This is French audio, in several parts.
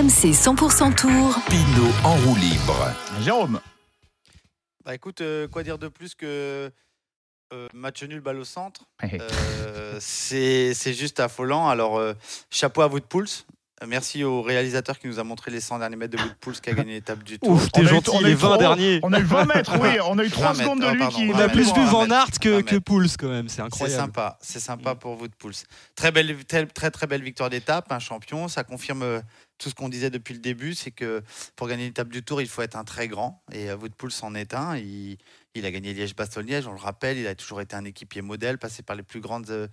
RMC 100% Tour. Pinot en roue libre. Jérôme. Bah écoute, euh, quoi dire de plus que euh, match nul, balle au centre Euh, C'est c'est juste affolant. Alors, euh, chapeau à vous de Pouls. Merci au réalisateur qui nous a montré les 100 derniers mètres de Wood Pouls qui a gagné l'étape du tour. Ouf, On t'es a eu- gentil, les 20 trop- derniers. On a eu 20 mètres, oui, on a eu 3 20 mètres, secondes de ah, lui pardon, qui. On a plus vu Van. Aert que, que Pouls quand même, c'est C'est incroyable. sympa, c'est sympa pour Pouls. Très belle, très, très très belle victoire d'étape, un champion. Ça confirme euh, tout ce qu'on disait depuis le début, c'est que pour gagner l'étape du Tour, il faut être un très grand. Et Wout Pouls en est un. Il, il a gagné Liège-Bastogne-Liège, on le rappelle. Il a toujours été un équipier modèle, passé par les plus grandes, euh,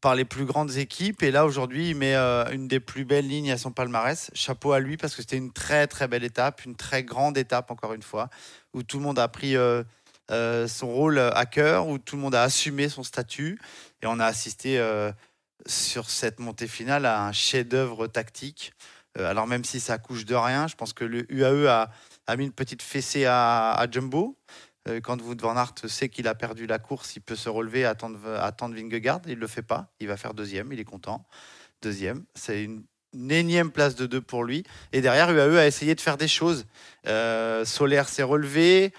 par les plus grandes équipes. Et là, aujourd'hui, il met euh, une des plus belles lignes à son palmarès. Chapeau à lui parce que c'était une très très belle étape, une très grande étape encore une fois, où tout le monde a pris euh, euh, son rôle à cœur, où tout le monde a assumé son statut. Et on a assisté sur cette montée finale à un chef-d'œuvre tactique. Alors même si ça couche de rien, je pense que le UAE a, a mis une petite fessée à, à Jumbo. Euh, quand Wout van Aert sait qu'il a perdu la course, il peut se relever, attendre, attendre Vingegaard. Il ne le fait pas. Il va faire deuxième. Il est content. Deuxième. C'est une, énième place de deux pour lui. Et derrière, UAE a essayé de faire des choses. Euh, Solaire s'est relevé.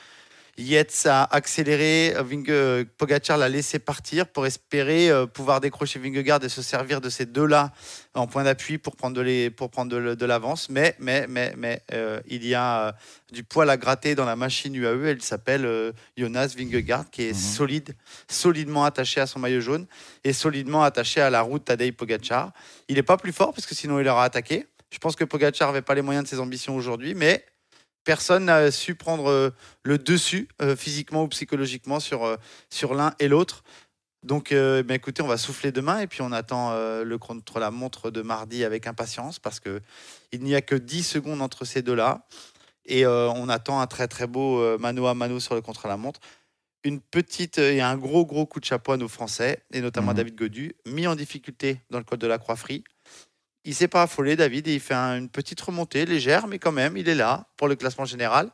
Yates a accéléré, Vinge, Pogacar l'a laissé partir pour espérer euh, pouvoir décrocher Vingegaard et se servir de ces deux-là en point d'appui pour prendre de, les, pour prendre de, l'avance. Mais, mais, mais, mais euh, il y a euh, du poil à gratter dans la machine UAE. Elle s'appelle euh, Jonas Vingegaard, qui est Mhm. solide, solidement attaché à son maillot jaune et solidement attaché à la route Tadej Pogacar. Il n'est pas plus fort parce que sinon il aura attaqué. Je pense que Pogacar n'avait pas les moyens de ses ambitions aujourd'hui, mais personne n'a su prendre euh, le dessus euh, physiquement ou psychologiquement sur, euh, sur l'un et l'autre. Donc, euh, ben, écoutez, on va souffler demain et puis on attend euh, le contre-la-montre de mardi avec impatience parce que il n'y a que 10 secondes entre ces deux-là et euh, on attend un très très beau mano à mano sur le contre-la-montre. Une petite et un gros gros coup de chapeau à nos Français et notamment à Mhm. David Godu, mis en difficulté dans le col de la Croix-Frie. Il s'est pas affolé, David, et il fait un- une petite remontée légère, mais quand même, il est là pour le classement général.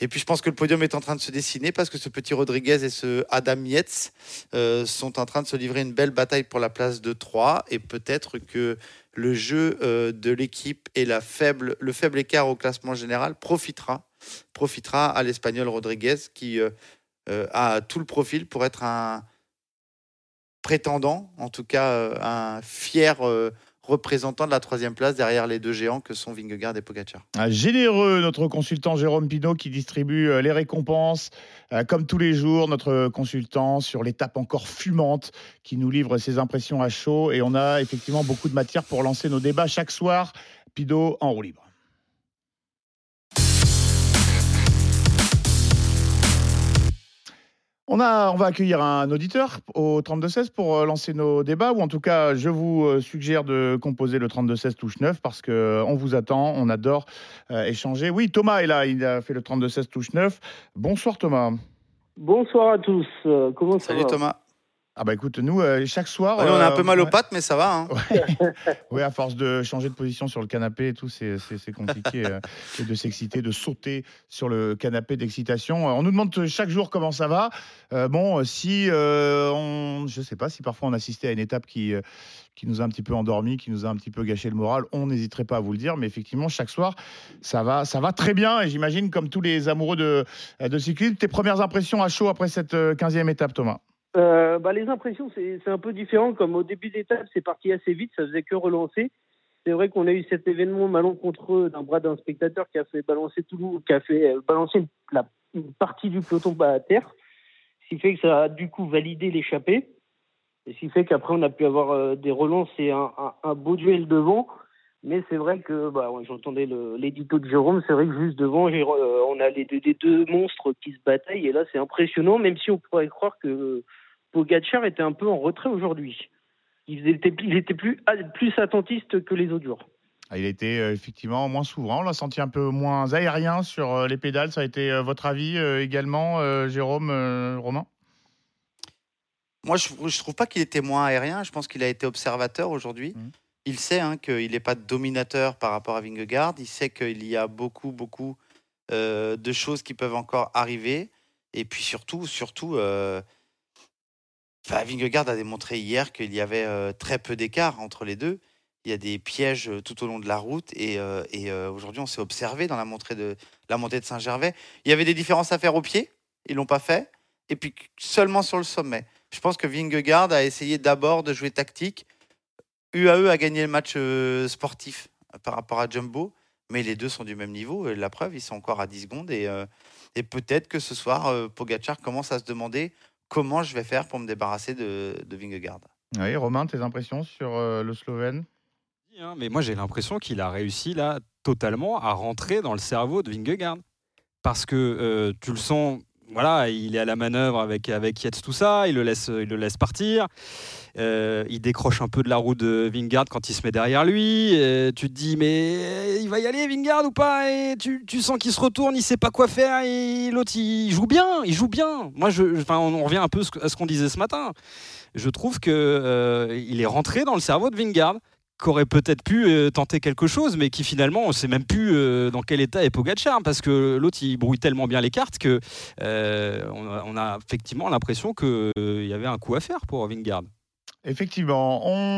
Et puis je pense que le podium est en train de se dessiner parce que ce petit Rodriguez et ce Adam Yates euh, sont en train de se livrer une belle bataille pour la place de 3 et peut-être que le jeu euh, de l'équipe et la faible, le faible écart au classement général profitera, profitera à l'Espagnol Rodriguez qui euh, a tout le profil pour être un prétendant, en tout cas un fier représentant de la troisième place derrière les deux géants que sont Vingegaard et Pogacar. Ah, Généreux, notre consultant Jérôme Pinault qui distribue euh, les récompenses, euh, comme tous les jours, notre consultant sur l'étape encore fumante qui nous livre ses impressions à chaud. Et on a effectivement beaucoup de matière pour lancer nos débats chaque soir. Pinault en roue libre. On, a, on va accueillir un auditeur au 32-16 pour euh, lancer nos débats, ou en tout cas, je vous euh, suggère de composer le 32-16 touche 9 parce qu'on vous attend, on adore euh, échanger. Oui, Thomas est là, il a fait le 32-16 touche 9. Bonsoir Thomas. Bonsoir à tous. Euh, comment ça Salut va? Thomas. Ah bah écoute, nous, euh, chaque soir... On a un euh, peu mal aux ouais. pattes, mais ça va. hein. Oui, à force de changer de position sur le canapé et tout, c'est compliqué euh, de s'exciter, de sauter sur le canapé d'excitation. Euh, On nous demande chaque jour comment ça va. Euh, bon, euh, si euh, on, je sais pas, si parfois on assistait à une étape qui euh, qui nous a un petit peu endormi, qui nous a un petit peu gâché le moral, on n'hésiterait pas à vous le dire. Mais effectivement, chaque soir, ça va, ça va très bien. Et j'imagine, comme tous les amoureux de de cyclisme, tes premières impressions à chaud après cette euh, 15e étape, Thomas? Euh, bah, Les impressions, c'est un peu différent. Comme au début d'étape, c'est parti assez vite, ça faisait que relancer. C'est vrai qu'on a eu cet événement malencontreux d'un bras d'un spectateur qui a fait balancer tout qui a fait euh, balancer la, une partie du peloton à terre, ce qui fait que ça a du coup validé l'échappée. Et ce qui fait qu'après, on a pu avoir euh, des relances et un, un, un beau duel devant. Mais c'est vrai que, bah, j'entendais l'édito de Jérôme, c'est vrai que juste devant, euh, on a les deux, les deux monstres qui se bataillent. Et là, c'est impressionnant, même si on pourrait croire que Pogacar était un peu en retrait aujourd'hui. Il était, il était plus, plus attentiste que les autres jours. Ah, Il a été euh, effectivement moins souverain, on l'a senti un peu moins aérien sur euh, les pédales. Ça a été euh, votre avis également, Jérôme, Romain? Moi, je ne trouve pas qu'il était moins aérien. Je pense qu'il a été observateur aujourd'hui. Mhm. Il sait hein, qu'il n'est pas dominateur par rapport à Vingegaard. Il sait qu'il y a beaucoup, beaucoup euh, de choses qui peuvent encore arriver. Et puis surtout, surtout, euh, enfin, Vingegaard a démontré hier qu'il y avait euh, très peu d'écart entre les deux. il y a des pièges tout au long de la route. Et, et aujourd'hui, on s'est observé dans la montée de, la montée de Saint-Gervais. Il y avait des différences à faire au pied, ils l'ont pas fait. Et puis seulement sur le sommet. Je pense que Vingegaard a essayé d'abord de jouer tactique. UAE a gagné le match sportif par rapport à Jumbo, mais les deux sont du même niveau. La preuve, ils sont encore à 10 secondes. Et, et peut-être que ce soir, Pogacar commence à se demander comment je vais faire pour me débarrasser de, de Vingegaard. Oui, Romain, tes impressions sur le Slovène? Hein, mais moi j'ai l'impression qu'il a réussi là totalement à rentrer dans le cerveau de Vingegaard. Parce que euh, tu le sens, voilà, il est à la manœuvre avec, avec Yates, tout ça, il le laisse, il le laisse partir. Euh, il décroche un peu de la roue de Vingard quand il se met derrière lui. tu te dis, mais il va y aller, Vingard, ou pas? Et tu, sens qu'il se retourne, il sait pas quoi faire. Et l'autre, il joue bien, il joue bien. Moi, je, on revient un peu à ce qu'on disait ce matin. Je trouve qu'il euh, est rentré dans le cerveau de Vingard aurait peut-être pu euh, tenter quelque chose, mais qui finalement, on sait même plus euh, dans quel état est Pogacar, parce que l'autre, il brouille tellement bien les cartes que euh, on, a, effectivement l'impression qu'il y avait un coup à faire pour Vingard. Effectivement, on